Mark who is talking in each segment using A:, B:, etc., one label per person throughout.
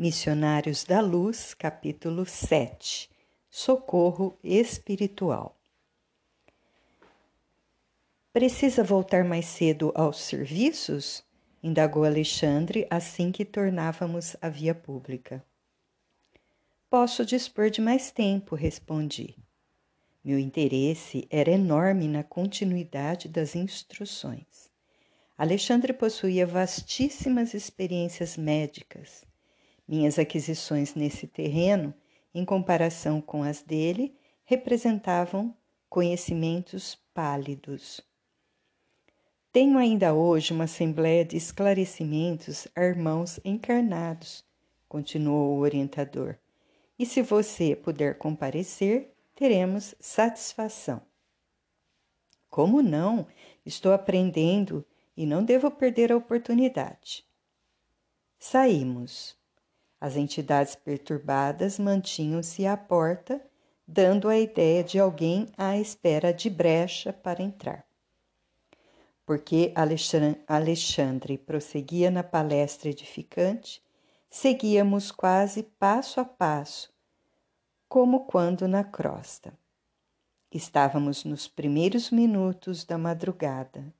A: Missionários da Luz, capítulo 7 Socorro Espiritual. Precisa voltar mais cedo aos serviços? indagou Alexandre assim que tornávamos à via pública. Posso dispor de mais tempo, respondi. Meu interesse era enorme na continuidade das instruções. Alexandre possuía vastíssimas experiências médicas minhas aquisições nesse terreno, em comparação com as dele, representavam conhecimentos pálidos. Tenho ainda hoje uma assembleia de esclarecimentos a irmãos encarnados, continuou o orientador. E se você puder comparecer, teremos satisfação. Como não? Estou aprendendo e não devo perder a oportunidade. Saímos. As entidades perturbadas mantinham-se à porta, dando a ideia de alguém à espera de brecha para entrar. Porque Alexandre prosseguia na palestra edificante, seguíamos quase passo a passo, como quando na crosta. Estávamos nos primeiros minutos da madrugada.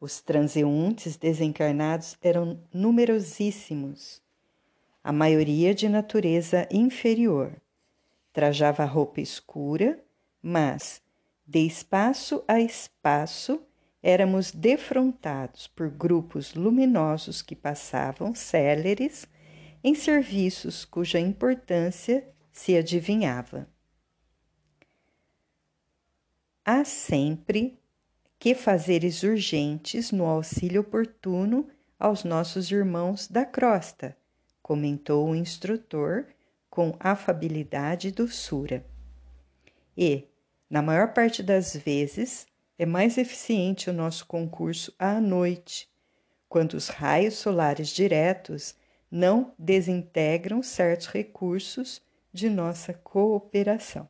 A: Os transeuntes desencarnados eram numerosíssimos a maioria de natureza inferior. Trajava roupa escura, mas, de espaço a espaço, éramos defrontados por grupos luminosos que passavam céleres em serviços cuja importância se adivinhava. Há sempre que fazeres urgentes no auxílio oportuno aos nossos irmãos da crosta, comentou o instrutor com afabilidade e doçura. E, na maior parte das vezes, é mais eficiente o nosso concurso à noite, quando os raios solares diretos não desintegram certos recursos de nossa cooperação.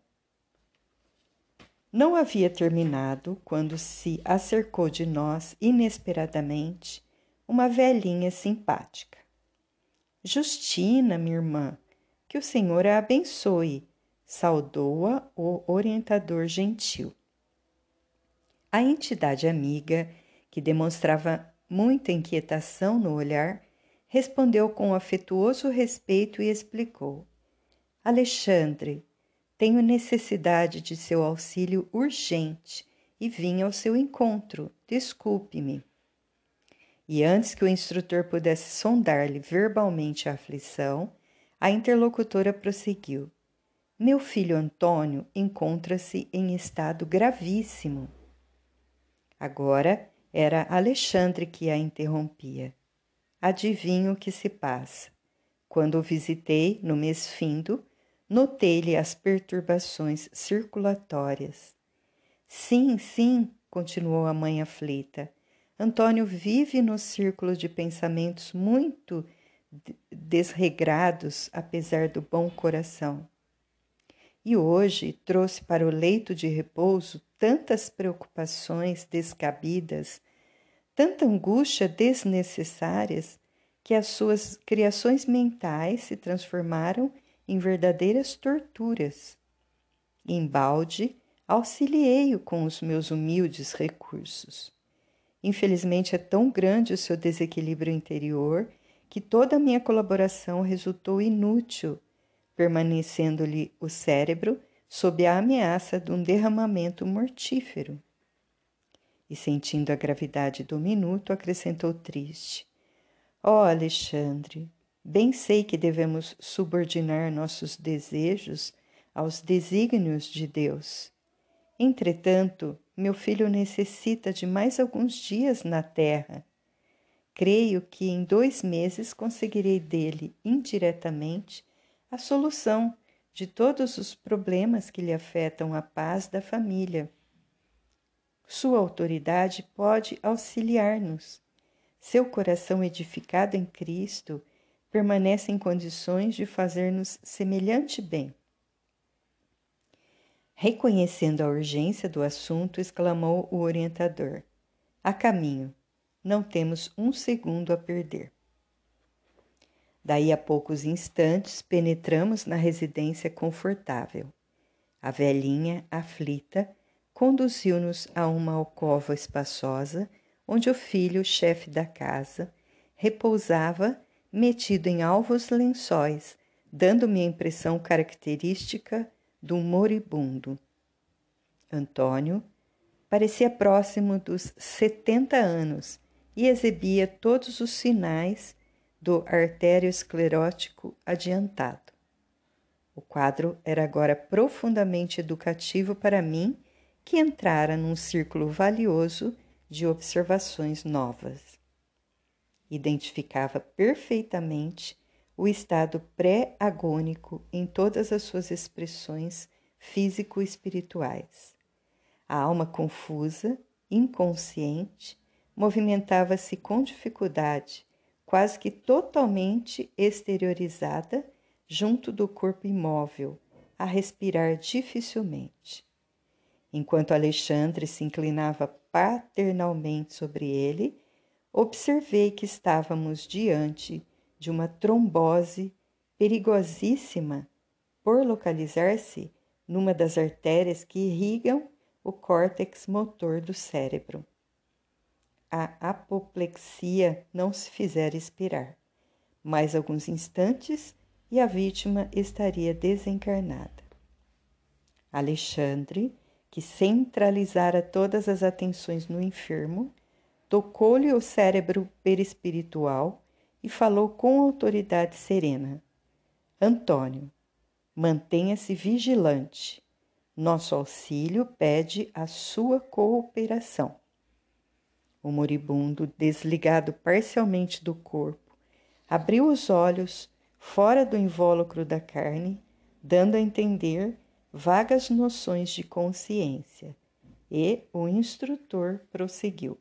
A: Não havia terminado quando se acercou de nós inesperadamente uma velhinha simpática. Justina, minha irmã, que o Senhor a abençoe, saudou-a o orientador gentil. A entidade amiga, que demonstrava muita inquietação no olhar, respondeu com afetuoso respeito e explicou: Alexandre, tenho necessidade de seu auxílio urgente e vim ao seu encontro. Desculpe-me. E antes que o instrutor pudesse sondar-lhe verbalmente a aflição, a interlocutora prosseguiu: Meu filho Antônio encontra-se em estado gravíssimo. Agora era Alexandre que a interrompia. Adivinho o que se passa. Quando o visitei no mês findo, notei-lhe as perturbações circulatórias. Sim, sim, continuou a mãe aflita. Antônio vive no círculo de pensamentos muito desregrados, apesar do bom coração. E hoje trouxe para o leito de repouso tantas preocupações descabidas, tanta angústia desnecessárias, que as suas criações mentais se transformaram em verdadeiras torturas. Embalde, auxiliei-o com os meus humildes recursos. Infelizmente, é tão grande o seu desequilíbrio interior que toda a minha colaboração resultou inútil, permanecendo-lhe o cérebro sob a ameaça de um derramamento mortífero. E sentindo a gravidade do minuto, acrescentou triste: Ó oh, Alexandre, bem sei que devemos subordinar nossos desejos aos desígnios de Deus. Entretanto, meu filho necessita de mais alguns dias na terra. Creio que em dois meses conseguirei dele, indiretamente, a solução de todos os problemas que lhe afetam a paz da família. Sua autoridade pode auxiliar-nos. Seu coração edificado em Cristo permanece em condições de fazer-nos semelhante bem. Reconhecendo a urgência do assunto, exclamou o orientador: A caminho, não temos um segundo a perder. Daí a poucos instantes penetramos na residência confortável. A velhinha, aflita, conduziu-nos a uma alcova espaçosa, onde o filho, chefe da casa, repousava metido em alvos lençóis, dando-me a impressão característica do moribundo. Antônio parecia próximo dos setenta anos e exibia todos os sinais do artério esclerótico adiantado. O quadro era agora profundamente educativo para mim, que entrara num círculo valioso de observações novas. Identificava perfeitamente o estado pré-agônico em todas as suas expressões físico-espirituais. A alma confusa, inconsciente, movimentava-se com dificuldade, quase que totalmente exteriorizada, junto do corpo imóvel, a respirar dificilmente. Enquanto Alexandre se inclinava paternalmente sobre ele, observei que estávamos diante de uma trombose perigosíssima por localizar-se numa das artérias que irrigam o córtex motor do cérebro. A apoplexia não se fizera esperar. Mais alguns instantes e a vítima estaria desencarnada. Alexandre, que centralizara todas as atenções no enfermo, tocou-lhe o cérebro perispiritual e falou com autoridade serena: Antônio, mantenha-se vigilante. Nosso auxílio pede a sua cooperação. O moribundo, desligado parcialmente do corpo, abriu os olhos fora do invólucro da carne, dando a entender vagas noções de consciência, e o instrutor prosseguiu.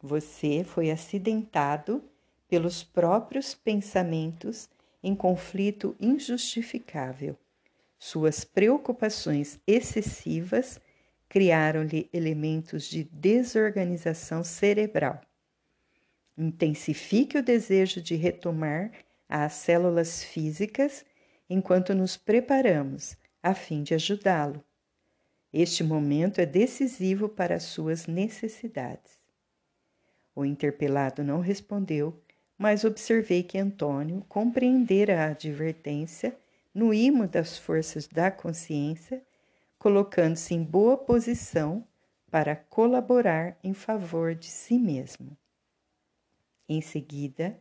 A: Você foi acidentado pelos próprios pensamentos em conflito injustificável. Suas preocupações excessivas criaram-lhe elementos de desorganização cerebral. Intensifique o desejo de retomar às células físicas enquanto nos preparamos a fim de ajudá-lo. Este momento é decisivo para as suas necessidades. O interpelado não respondeu, mas observei que Antônio compreendera a advertência no imo das forças da consciência, colocando-se em boa posição para colaborar em favor de si mesmo. Em seguida,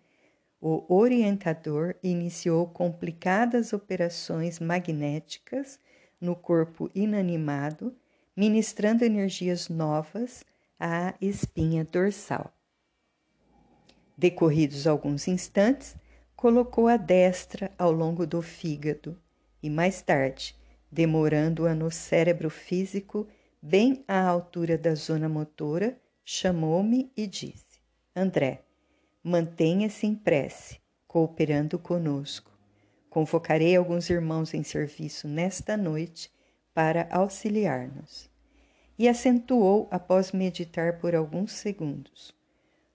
A: o orientador iniciou complicadas operações magnéticas no corpo inanimado, ministrando energias novas à espinha dorsal. Decorridos alguns instantes, colocou a destra ao longo do fígado e mais tarde, demorando-a no cérebro físico, bem à altura da zona motora, chamou-me e disse: André, mantenha-se em prece, cooperando conosco. Convocarei alguns irmãos em serviço nesta noite para auxiliar-nos. E acentuou após meditar por alguns segundos.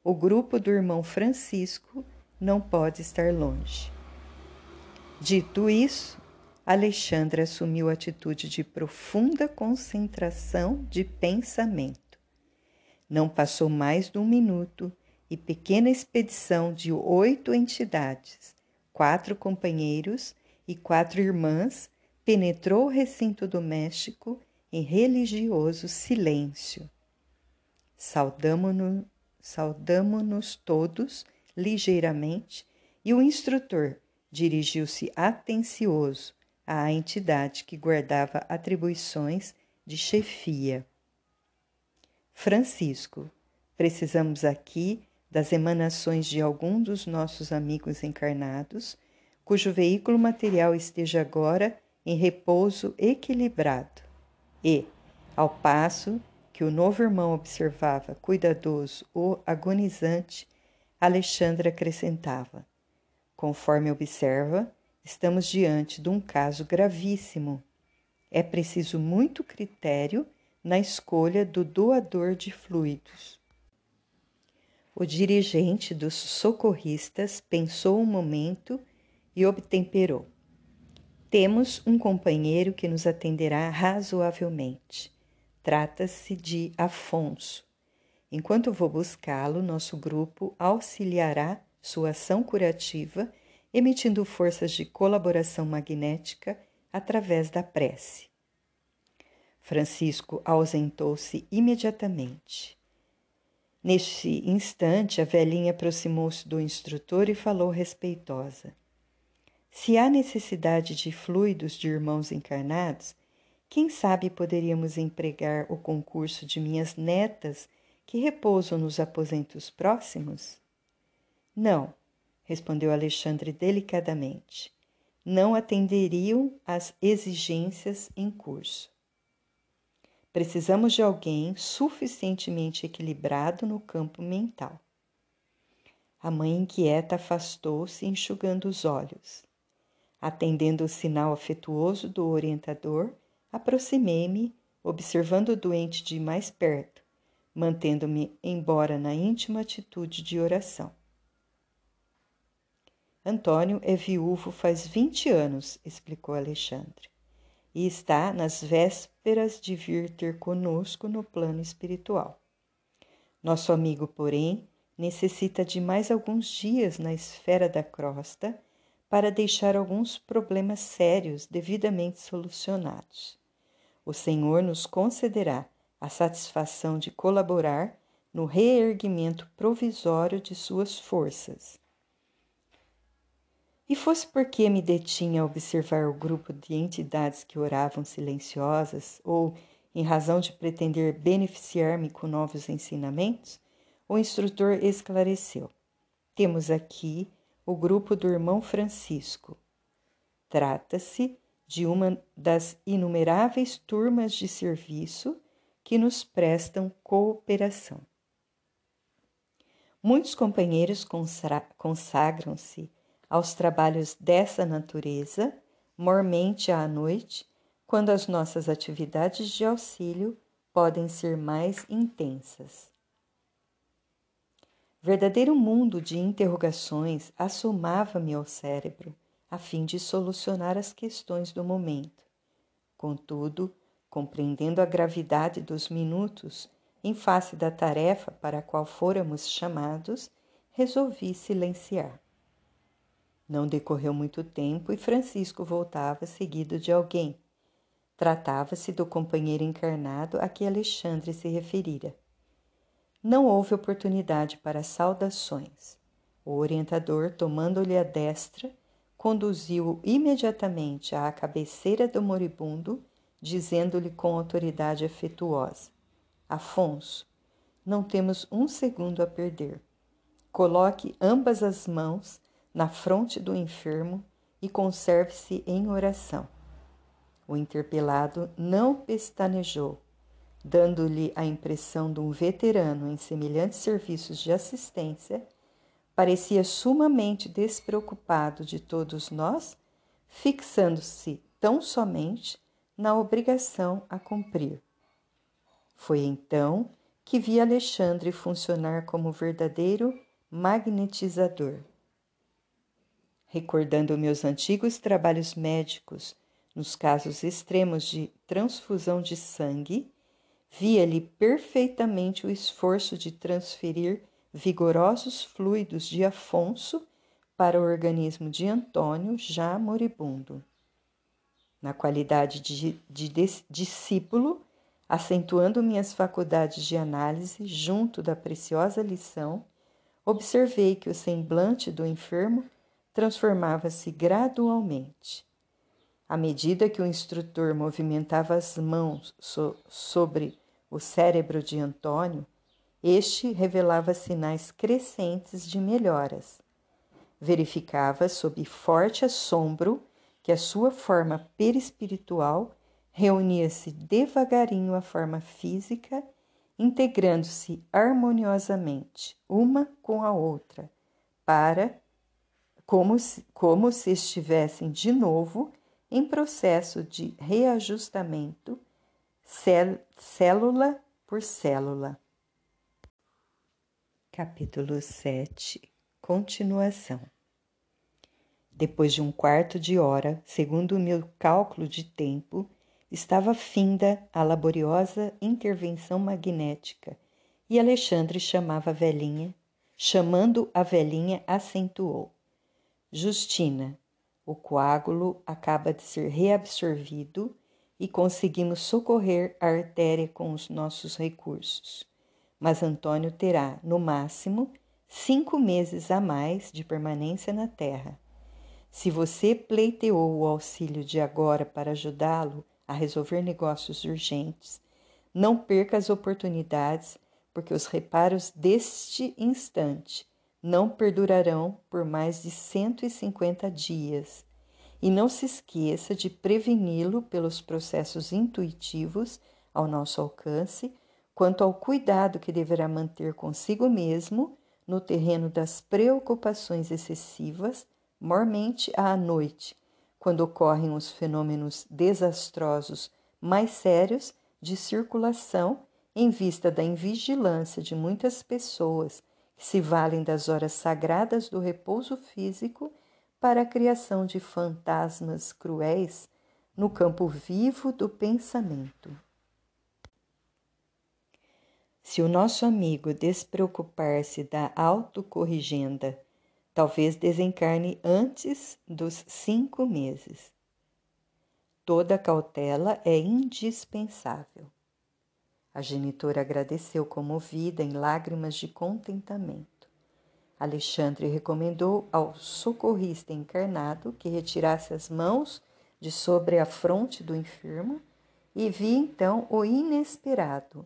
A: O grupo do irmão Francisco não pode estar longe. Dito isso, Alexandre assumiu atitude de profunda concentração de pensamento. Não passou mais de um minuto e pequena expedição de oito entidades, quatro companheiros e quatro irmãs penetrou o recinto doméstico em religioso silêncio. Saudamo-nos saudamo todos ligeiramente e o instrutor dirigiu-se atencioso à entidade que guardava atribuições de chefia. Francisco, precisamos aqui das emanações de algum dos nossos amigos encarnados, cujo veículo material esteja agora em repouso equilibrado. E, ao passo que o novo irmão observava cuidadoso o agonizante, Alexandre acrescentava: Conforme observa, estamos diante de um caso gravíssimo. É preciso muito critério na escolha do doador de fluidos. O dirigente dos socorristas pensou um momento e obtemperou. Temos um companheiro que nos atenderá razoavelmente. Trata-se de Afonso. Enquanto vou buscá-lo, nosso grupo auxiliará sua ação curativa, emitindo forças de colaboração magnética através da prece. Francisco ausentou-se imediatamente. Neste instante, a velhinha aproximou-se do instrutor e falou respeitosa: Se há necessidade de fluidos de irmãos encarnados, quem sabe poderíamos empregar o concurso de minhas netas que repousam nos aposentos próximos? Não, respondeu Alexandre delicadamente. Não atenderiam às exigências em curso. Precisamos de alguém suficientemente equilibrado no campo mental. A mãe inquieta afastou-se, enxugando os olhos. Atendendo o sinal afetuoso do orientador, aproximei-me, observando o doente de mais perto, mantendo-me embora na íntima atitude de oração. Antônio é viúvo faz vinte anos, explicou Alexandre e está nas vésperas de vir ter conosco no plano espiritual. Nosso amigo, porém, necessita de mais alguns dias na esfera da crosta para deixar alguns problemas sérios devidamente solucionados. O Senhor nos concederá a satisfação de colaborar no reerguimento provisório de suas forças e fosse porque me detinha a observar o grupo de entidades que oravam silenciosas, ou em razão de pretender beneficiar-me com novos ensinamentos, o instrutor esclareceu: Temos aqui o grupo do irmão Francisco. Trata-se de uma das inumeráveis turmas de serviço que nos prestam cooperação. Muitos companheiros consagram-se aos trabalhos dessa natureza, mormente à noite, quando as nossas atividades de auxílio podem ser mais intensas. Verdadeiro mundo de interrogações assomava-me ao cérebro, a fim de solucionar as questões do momento. Contudo, compreendendo a gravidade dos minutos em face da tarefa para a qual fôramos chamados, resolvi silenciar. Não decorreu muito tempo e Francisco voltava seguido de alguém. Tratava-se do companheiro encarnado a que Alexandre se referira. Não houve oportunidade para saudações. O orientador, tomando-lhe a destra, conduziu-o imediatamente à cabeceira do moribundo, dizendo-lhe com autoridade afetuosa: Afonso, não temos um segundo a perder. Coloque ambas as mãos na fronte do enfermo e conserve-se em oração. O interpelado não pestanejou, dando-lhe a impressão de um veterano em semelhantes serviços de assistência, parecia sumamente despreocupado de todos nós, fixando-se tão somente na obrigação a cumprir. Foi então que vi Alexandre funcionar como verdadeiro magnetizador recordando meus antigos trabalhos médicos nos casos extremos de transfusão de sangue, via-lhe perfeitamente o esforço de transferir vigorosos fluidos de Afonso para o organismo de Antônio, já moribundo. Na qualidade de, de, de discípulo, acentuando minhas faculdades de análise junto da preciosa lição, observei que o semblante do enfermo transformava-se gradualmente. À medida que o instrutor movimentava as mãos so sobre o cérebro de Antônio, este revelava sinais crescentes de melhoras. Verificava sob forte assombro que a sua forma perispiritual reunia-se devagarinho à forma física, integrando-se harmoniosamente uma com a outra, para como se, como se estivessem de novo em processo de reajustamento, célula por célula. Capítulo 7 Continuação Depois de um quarto de hora, segundo o meu cálculo de tempo, estava finda a laboriosa intervenção magnética e Alexandre chamava a velhinha, chamando a velhinha, acentuou: Justina, o coágulo acaba de ser reabsorvido e conseguimos socorrer a artéria com os nossos recursos mas Antônio terá, no máximo, cinco meses a mais de permanência na Terra. Se você pleiteou o auxílio de agora para ajudá-lo a resolver negócios urgentes, não perca as oportunidades, porque os reparos deste instante não perdurarão por mais de 150 dias. E não se esqueça de preveni-lo pelos processos intuitivos ao nosso alcance quanto ao cuidado que deverá manter consigo mesmo no terreno das preocupações excessivas, mormente à noite, quando ocorrem os fenômenos desastrosos mais sérios de circulação em vista da invigilância de muitas pessoas se valem das horas sagradas do repouso físico para a criação de fantasmas cruéis no campo vivo do pensamento. Se o nosso amigo despreocupar-se da autocorrigenda, talvez desencarne antes dos cinco meses. Toda cautela é indispensável. A genitora agradeceu comovida em lágrimas de contentamento. Alexandre recomendou ao socorrista encarnado que retirasse as mãos de sobre a fronte do enfermo e vi então o inesperado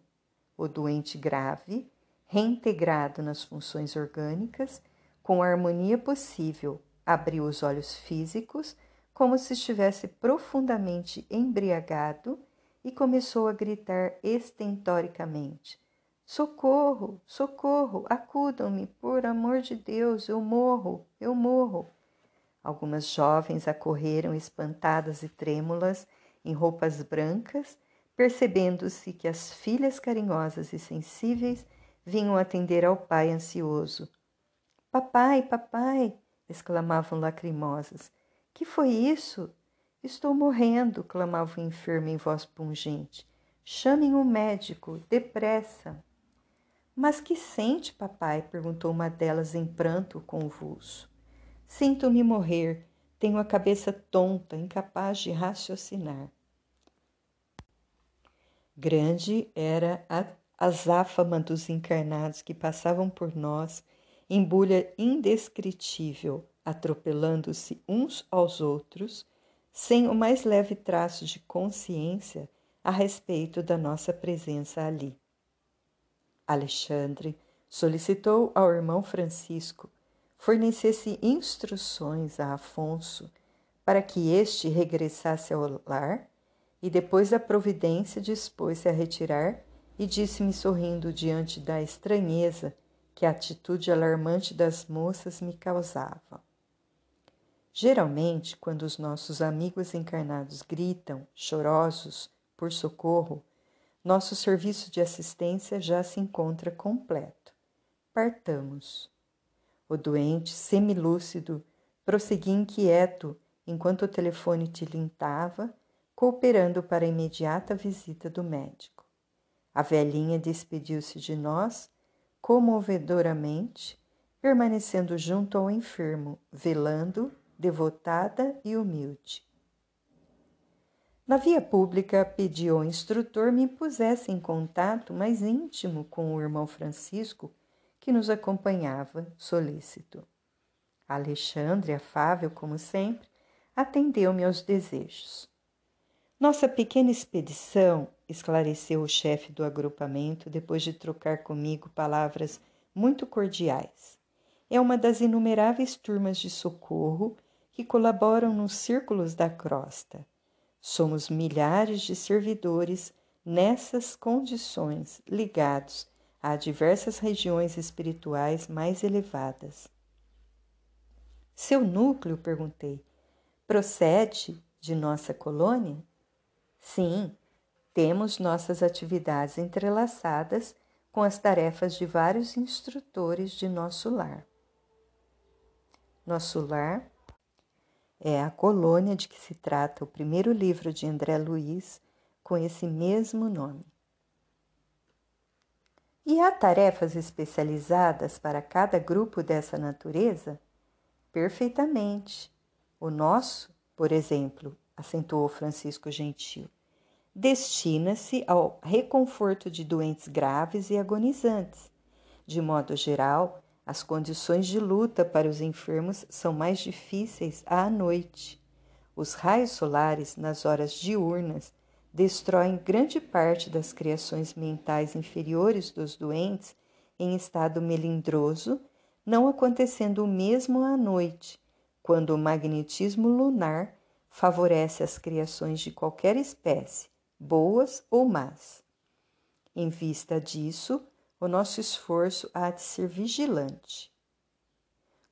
A: o doente grave, reintegrado nas funções orgânicas, com a harmonia possível, abriu os olhos físicos como se estivesse profundamente embriagado e começou a gritar estentoricamente: Socorro, socorro, acudam-me, por amor de Deus, eu morro, eu morro. Algumas jovens acorreram espantadas e trêmulas, em roupas brancas, percebendo-se que as filhas carinhosas e sensíveis vinham atender ao pai ansioso. Papai, papai! exclamavam lacrimosas. Que foi isso? Estou morrendo, clamava o enfermo em voz pungente. Chamem o médico, depressa. Mas que sente, papai? perguntou uma delas em pranto convulso. Sinto-me morrer. Tenho a cabeça tonta, incapaz de raciocinar. Grande era a azáfama dos encarnados que passavam por nós em bulha indescritível, atropelando-se uns aos outros, sem o mais leve traço de consciência a respeito da nossa presença ali. Alexandre solicitou ao irmão Francisco fornecesse instruções a Afonso para que este regressasse ao lar e depois da providência dispôs-se a retirar e disse-me sorrindo diante da estranheza que a atitude alarmante das moças me causava. Geralmente, quando os nossos amigos encarnados gritam, chorosos, por socorro, nosso serviço de assistência já se encontra completo. Partamos. O doente, semilúcido, prosseguia inquieto enquanto o telefone tilintava cooperando para a imediata visita do médico. A velhinha despediu-se de nós comovedoramente, permanecendo junto ao enfermo, velando, devotada e humilde. Na via pública, pedi ao instrutor me pusesse em contato mais íntimo com o irmão Francisco, que nos acompanhava, solícito. Alexandre, afável como sempre, atendeu-me aos desejos. Nossa pequena expedição, esclareceu o chefe do agrupamento depois de trocar comigo palavras muito cordiais. É uma das inumeráveis turmas de socorro que colaboram nos círculos da crosta. Somos milhares de servidores nessas condições, ligados a diversas regiões espirituais mais elevadas. Seu núcleo, perguntei, procede de nossa colônia? Sim, temos nossas atividades entrelaçadas com as tarefas de vários instrutores de nosso lar. Nosso lar é a colônia de que se trata o primeiro livro de André Luiz com esse mesmo nome. E há tarefas especializadas para cada grupo dessa natureza? Perfeitamente. O nosso, por exemplo, acentuou Francisco Gentil, destina-se ao reconforto de doentes graves e agonizantes. De modo geral, as condições de luta para os enfermos são mais difíceis à noite. Os raios solares, nas horas diurnas, destroem grande parte das criações mentais inferiores dos doentes em estado melindroso, não acontecendo o mesmo à noite, quando o magnetismo lunar favorece as criações de qualquer espécie, boas ou más. Em vista disso, o nosso esforço há de ser vigilante.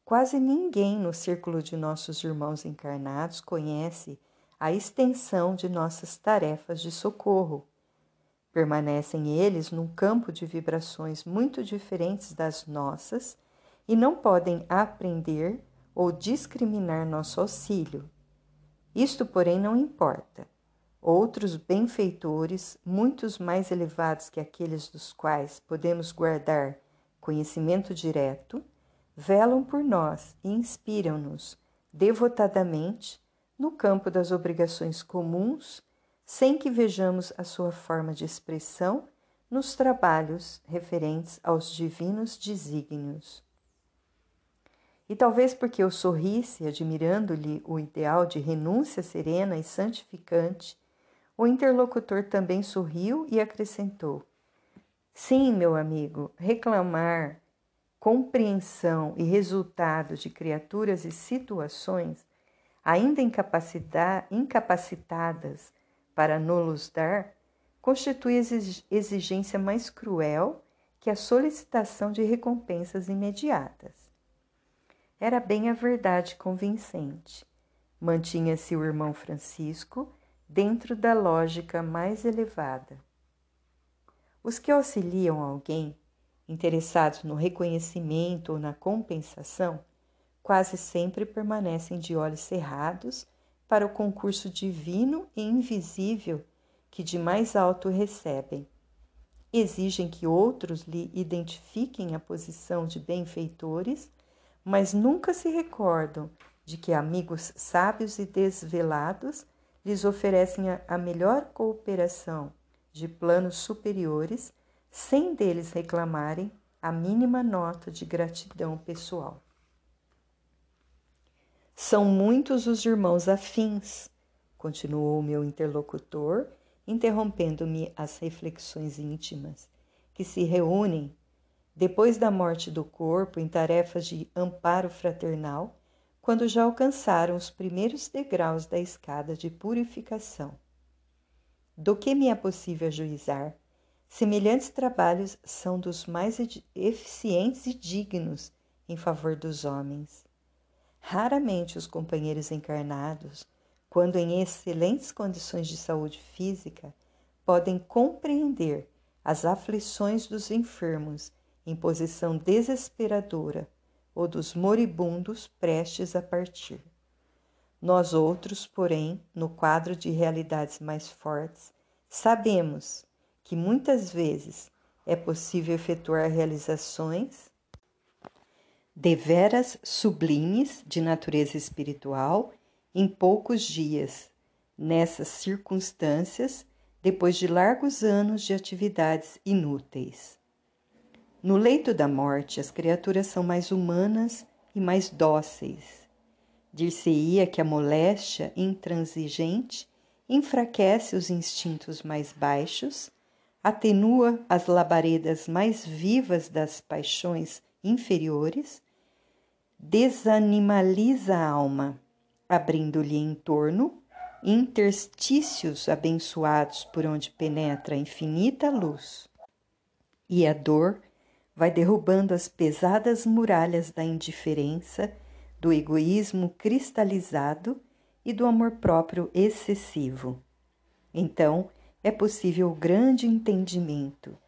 A: Quase ninguém no círculo de nossos irmãos encarnados conhece a extensão de nossas tarefas de socorro. Permanecem eles num campo de vibrações muito diferentes das nossas e não podem aprender ou discriminar nosso auxílio. Isto, porém, não importa. Outros benfeitores, muitos mais elevados que aqueles dos quais podemos guardar conhecimento direto, velam por nós e inspiram-nos devotadamente no campo das obrigações comuns, sem que vejamos a sua forma de expressão nos trabalhos referentes aos divinos desígnios. E talvez porque eu sorrisse, admirando-lhe o ideal de renúncia serena e santificante, o interlocutor também sorriu e acrescentou: Sim, meu amigo, reclamar compreensão e resultado de criaturas e situações ainda incapacitadas para nos dar, constitui exigência mais cruel que a solicitação de recompensas imediatas. Era bem a verdade convincente. Mantinha-se o irmão Francisco dentro da lógica mais elevada. Os que auxiliam alguém, interessados no reconhecimento ou na compensação, quase sempre permanecem de olhos cerrados para o concurso divino e invisível que de mais alto recebem. Exigem que outros lhe identifiquem a posição de benfeitores, mas nunca se recordam de que amigos sábios e desvelados lhes oferecem a melhor cooperação de planos superiores, sem deles reclamarem a mínima nota de gratidão pessoal. São muitos os irmãos afins, continuou meu interlocutor, interrompendo-me as reflexões íntimas, que se reúnem depois da morte do corpo em tarefas de amparo fraternal, quando já alcançaram os primeiros degraus da escada de purificação. Do que me é possível ajuizar, semelhantes trabalhos são dos mais eficientes e dignos em favor dos homens. Raramente os companheiros encarnados, quando em excelentes condições de saúde física, podem compreender as aflições dos enfermos em posição desesperadora ou dos moribundos prestes a partir. Nós outros, porém, no quadro de realidades mais fortes, sabemos que muitas vezes é possível efetuar realizações deveras sublimes de natureza espiritual em poucos dias, nessas circunstâncias, depois de largos anos de atividades inúteis. No leito da morte, as criaturas são mais humanas e mais dóceis. Dir-se-ia que a moléstia intransigente enfraquece os instintos mais baixos, atenua as labaredas mais vivas das paixões inferiores, desanimaliza a alma, abrindo-lhe em torno interstícios abençoados por onde penetra a infinita luz. E a dor vai derrubando as pesadas muralhas da indiferença, do egoísmo cristalizado e do amor próprio excessivo. Então é possível o grande entendimento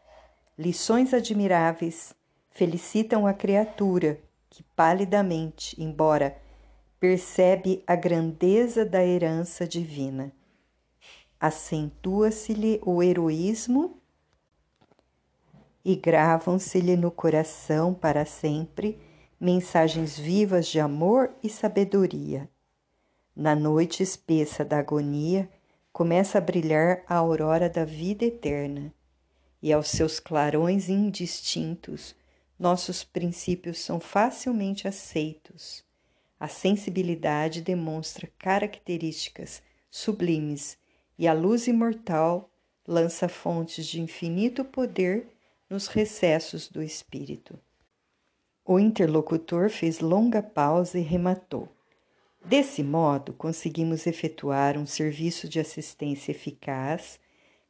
A: lições admiráveis felicitam a criatura que palidamente, embora percebe a grandeza da herança divina. Acentua-se-lhe o heroísmo e gravam-se-lhe no coração para sempre mensagens vivas de amor e sabedoria. Na noite espessa da agonia, começa a brilhar a aurora da vida eterna, e aos seus clarões indistintos, nossos princípios são facilmente aceitos. A sensibilidade demonstra características sublimes e a luz imortal lança fontes de infinito poder nos recessos do espírito. O interlocutor fez longa pausa e rematou. Desse modo, conseguimos efetuar um serviço de assistência eficaz,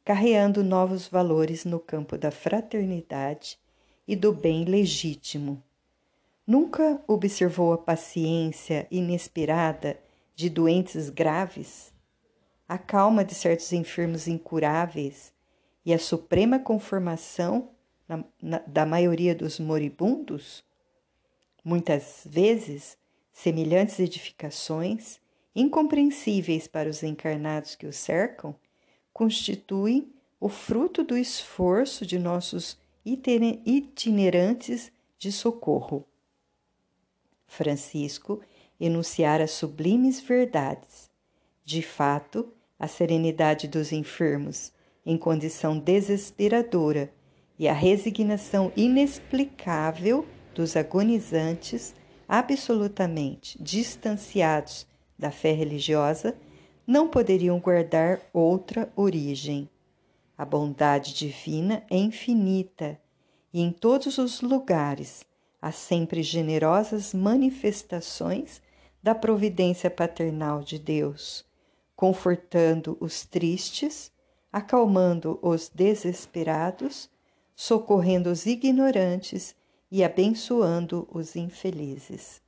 A: carreando novos valores no campo da fraternidade e do bem legítimo. Nunca observou a paciência inesperada de doentes graves, a calma de certos enfermos incuráveis e a suprema conformação na, na, da maioria dos moribundos? Muitas vezes, semelhantes edificações, incompreensíveis para os encarnados que os cercam, constituem o fruto do esforço de nossos itinerantes de socorro. Francisco enunciara sublimes verdades. De fato, a serenidade dos enfermos, em condição desesperadora, e a resignação inexplicável dos agonizantes, absolutamente distanciados da fé religiosa, não poderiam guardar outra origem. A bondade divina é infinita e em todos os lugares há sempre generosas manifestações da providência paternal de Deus, confortando os tristes, acalmando os desesperados, socorrendo os ignorantes e abençoando os infelizes.